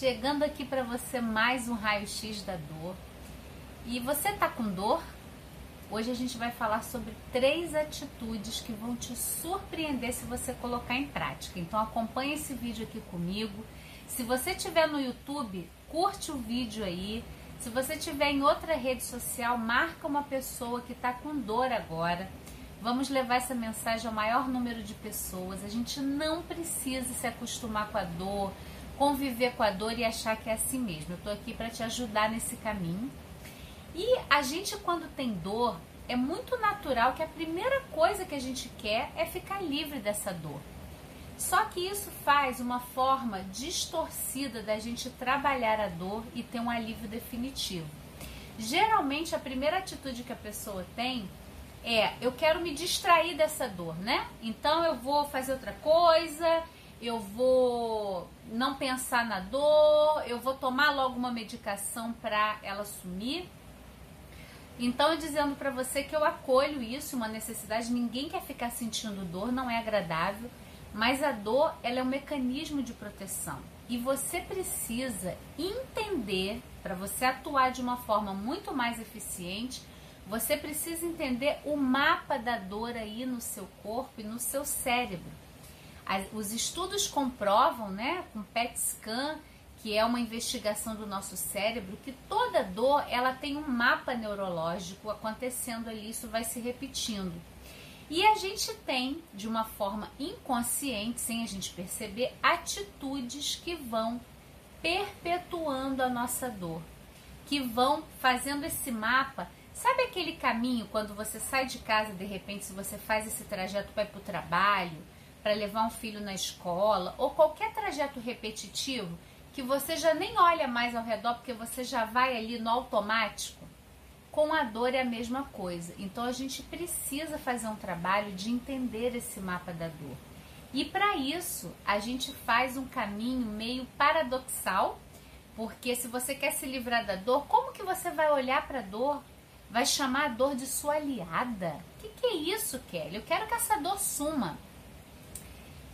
chegando aqui para você mais um raio-x da dor. E você tá com dor? Hoje a gente vai falar sobre três atitudes que vão te surpreender se você colocar em prática. Então acompanhe esse vídeo aqui comigo. Se você estiver no YouTube, curte o vídeo aí. Se você estiver em outra rede social, marca uma pessoa que está com dor agora. Vamos levar essa mensagem ao maior número de pessoas. A gente não precisa se acostumar com a dor, conviver com a dor e achar que é assim mesmo. Eu estou aqui para te ajudar nesse caminho. E a gente, quando tem dor, é muito natural que a primeira coisa que a gente quer é ficar livre dessa dor. Só que isso faz uma forma distorcida da gente trabalhar a dor e ter um alívio definitivo. Geralmente, a primeira atitude que a pessoa tem é: eu quero me distrair dessa dor, né? Então eu vou fazer outra coisa, eu vou não pensar na dor, eu vou tomar logo uma medicação para ela sumir. Então, dizendo para você que eu acolho isso, uma necessidade, ninguém quer ficar sentindo dor, não é agradável, mas a dor ela é um mecanismo de proteção. E você precisa entender, para você atuar de uma forma muito mais eficiente, você precisa entender o mapa da dor aí no seu corpo e no seu cérebro os estudos comprovam, né, com PET scan, que é uma investigação do nosso cérebro, que toda dor ela tem um mapa neurológico acontecendo ali, isso vai se repetindo. E a gente tem, de uma forma inconsciente, sem a gente perceber, atitudes que vão perpetuando a nossa dor, que vão fazendo esse mapa. Sabe aquele caminho quando você sai de casa, de repente, se você faz esse trajeto para ir para o trabalho, para levar um filho na escola ou qualquer trajeto repetitivo que você já nem olha mais ao redor porque você já vai ali no automático, com a dor é a mesma coisa. Então a gente precisa fazer um trabalho de entender esse mapa da dor. E para isso, a gente faz um caminho meio paradoxal, porque se você quer se livrar da dor, como que você vai olhar para a dor? Vai chamar a dor de sua aliada? O que, que é isso, Kelly? Eu quero que essa dor suma.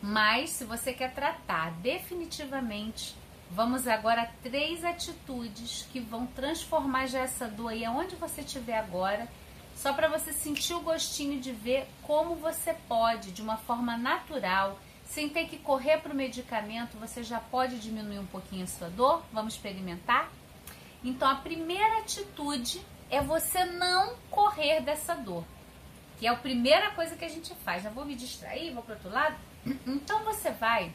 Mas se você quer tratar definitivamente, vamos agora a três atitudes que vão transformar já essa dor aí aonde você estiver agora, só para você sentir o gostinho de ver como você pode, de uma forma natural, sem ter que correr para o medicamento, você já pode diminuir um pouquinho a sua dor. Vamos experimentar? Então, a primeira atitude é você não correr dessa dor, que é a primeira coisa que a gente faz. Já vou me distrair, vou para outro lado. Então você vai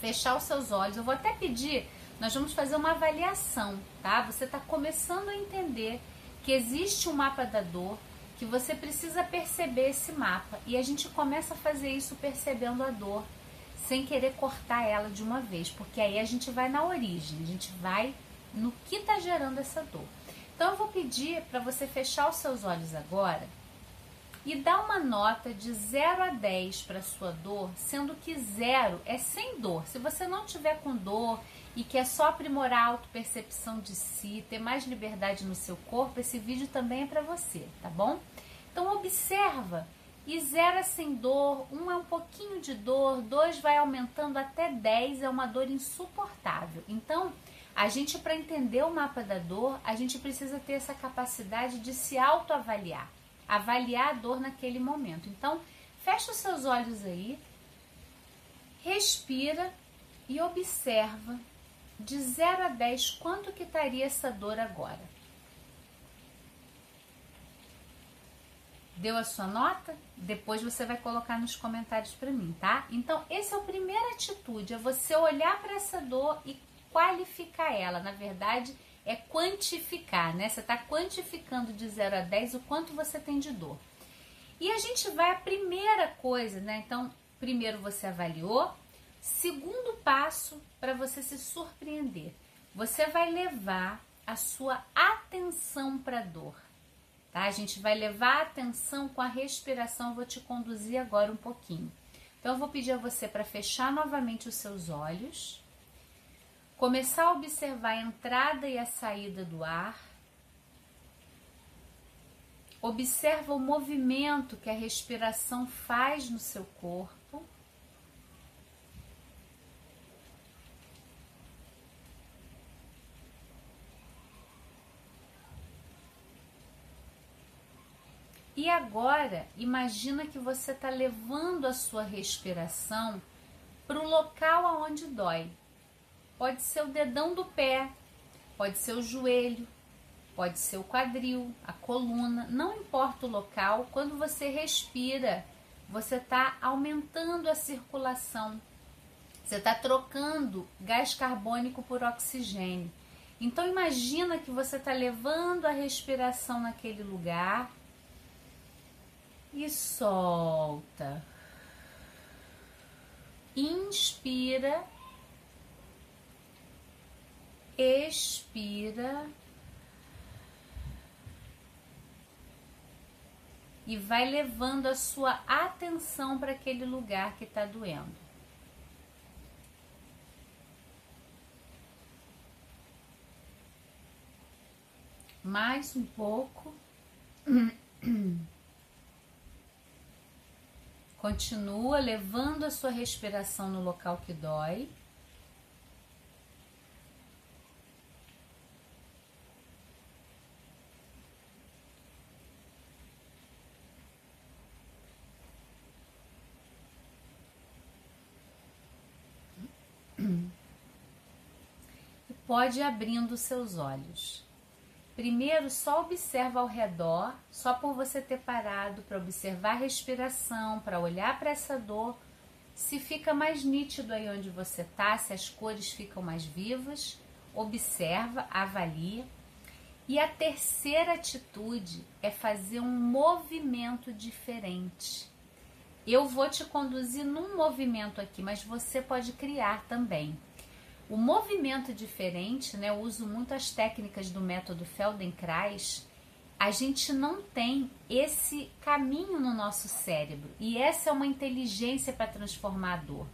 fechar os seus olhos. Eu vou até pedir, nós vamos fazer uma avaliação, tá? Você está começando a entender que existe um mapa da dor, que você precisa perceber esse mapa. E a gente começa a fazer isso percebendo a dor, sem querer cortar ela de uma vez, porque aí a gente vai na origem, a gente vai no que está gerando essa dor. Então eu vou pedir para você fechar os seus olhos agora e dá uma nota de 0 a 10 para sua dor, sendo que 0 é sem dor. Se você não tiver com dor e quer só aprimorar a autopercepção de si, ter mais liberdade no seu corpo, esse vídeo também é para você, tá bom? Então observa. E 0 é sem dor, 1 um é um pouquinho de dor, 2 vai aumentando até 10, é uma dor insuportável. Então, a gente, para entender o mapa da dor, a gente precisa ter essa capacidade de se autoavaliar avaliar a dor naquele momento. Então, fecha os seus olhos aí, respira e observa de 0 a 10 quanto que estaria essa dor agora. Deu a sua nota? Depois você vai colocar nos comentários para mim, tá? Então, essa é a primeira atitude, é você olhar para essa dor e qualificar ela. Na verdade, é quantificar, né? Você está quantificando de 0 a 10 o quanto você tem de dor. E a gente vai a primeira coisa, né? Então, primeiro você avaliou, segundo passo para você se surpreender. Você vai levar a sua atenção para a dor. Tá? A gente vai levar a atenção com a respiração, vou te conduzir agora um pouquinho. Então eu vou pedir a você para fechar novamente os seus olhos Começar a observar a entrada e a saída do ar. Observa o movimento que a respiração faz no seu corpo. E agora, imagina que você está levando a sua respiração para o local aonde dói. Pode ser o dedão do pé, pode ser o joelho, pode ser o quadril, a coluna, não importa o local. Quando você respira, você está aumentando a circulação, você está trocando gás carbônico por oxigênio. Então imagina que você está levando a respiração naquele lugar e solta. Inspira, expira e vai levando a sua atenção para aquele lugar que está doendo. Mais um pouco. Continua levando a sua respiração no local que dói. Pode ir abrindo seus olhos. Primeiro, só observa ao redor, só por você ter parado para observar a respiração, para olhar para essa dor, se fica mais nítido aí onde você está, se as cores ficam mais vivas, observa, avalia. E a terceira atitude é fazer um movimento diferente. Eu vou te conduzir num movimento aqui, mas você pode criar também. O movimento diferente, né? Eu uso muito as técnicas do método Feldenkrais. A gente não tem esse caminho no nosso cérebro e essa é uma inteligência para transformar a dor.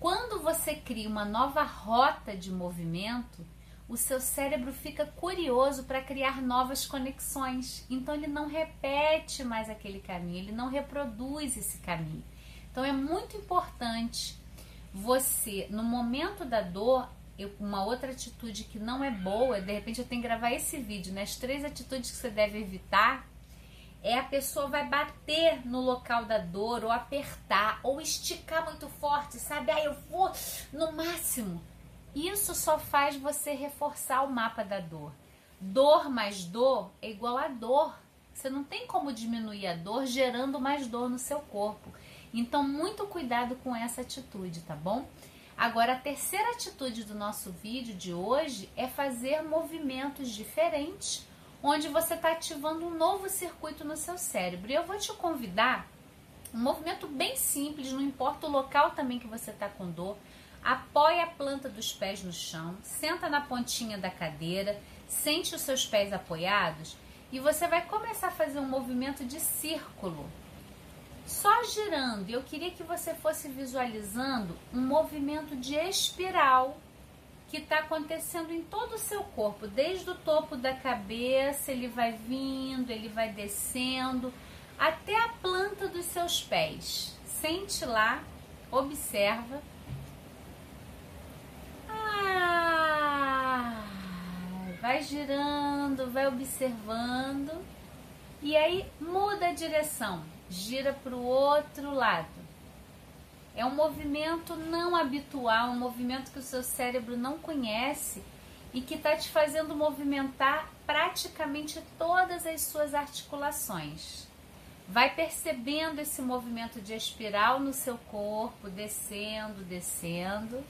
Quando você cria uma nova rota de movimento, o seu cérebro fica curioso para criar novas conexões. Então ele não repete mais aquele caminho, ele não reproduz esse caminho. Então é muito importante você, no momento da dor, eu, uma outra atitude que não é boa, de repente eu tenho que gravar esse vídeo, né? As três atitudes que você deve evitar é a pessoa vai bater no local da dor, ou apertar, ou esticar muito forte, sabe? Ah, eu vou no máximo. Isso só faz você reforçar o mapa da dor. Dor mais dor é igual a dor. Você não tem como diminuir a dor gerando mais dor no seu corpo. Então, muito cuidado com essa atitude, tá bom? Agora, a terceira atitude do nosso vídeo de hoje é fazer movimentos diferentes, onde você está ativando um novo circuito no seu cérebro. E eu vou te convidar, um movimento bem simples, não importa o local também que você está com dor. Apoie a planta dos pés no chão, senta na pontinha da cadeira, sente os seus pés apoiados e você vai começar a fazer um movimento de círculo só girando. Eu queria que você fosse visualizando um movimento de espiral que está acontecendo em todo o seu corpo, desde o topo da cabeça, ele vai vindo, ele vai descendo até a planta dos seus pés. Sente lá, observa. Ah, vai girando, vai observando e aí muda a direção gira para o outro lado. É um movimento não habitual, um movimento que o seu cérebro não conhece e que está te fazendo movimentar praticamente todas as suas articulações. Vai percebendo esse movimento de espiral no seu corpo, descendo, descendo.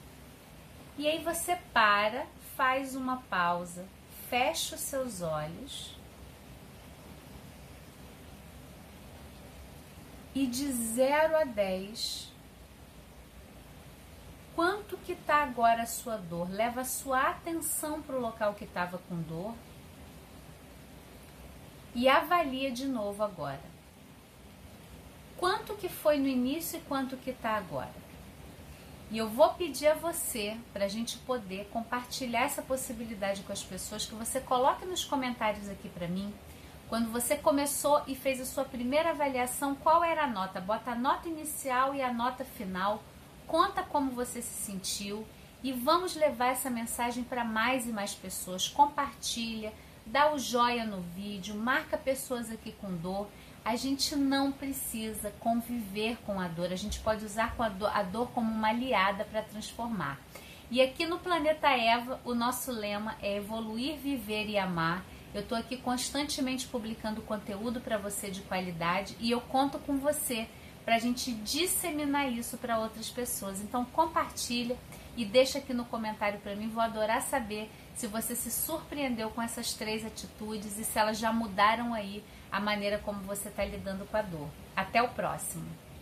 E aí você para, faz uma pausa, fecha os seus olhos e de 0 a 10, quanto que está agora a sua dor? Leva a sua atenção para o local que estava com dor e avalia de novo agora. Quanto que foi no início e quanto que está agora? E eu vou pedir a você, para a gente poder compartilhar essa possibilidade com as pessoas, que você coloque nos comentários aqui para mim quando você começou e fez a sua primeira avaliação, qual era a nota? Bota a nota inicial e a nota final. Conta como você se sentiu e vamos levar essa mensagem para mais e mais pessoas. Compartilha, dá o joia no vídeo, marca pessoas aqui com dor, a gente não precisa conviver com a dor, a gente pode usar a dor, a dor como uma aliada para transformar. E aqui no Planeta Eva, o nosso lema é evoluir, viver e amar. Eu estou aqui constantemente publicando conteúdo para você de qualidade e eu conto com você para a gente disseminar isso para outras pessoas. Então compartilha e deixa aqui no comentário para mim. Vou adorar saber se você se surpreendeu com essas três atitudes e se elas já mudaram aí a maneira como você está lidando com a dor. Até o próximo!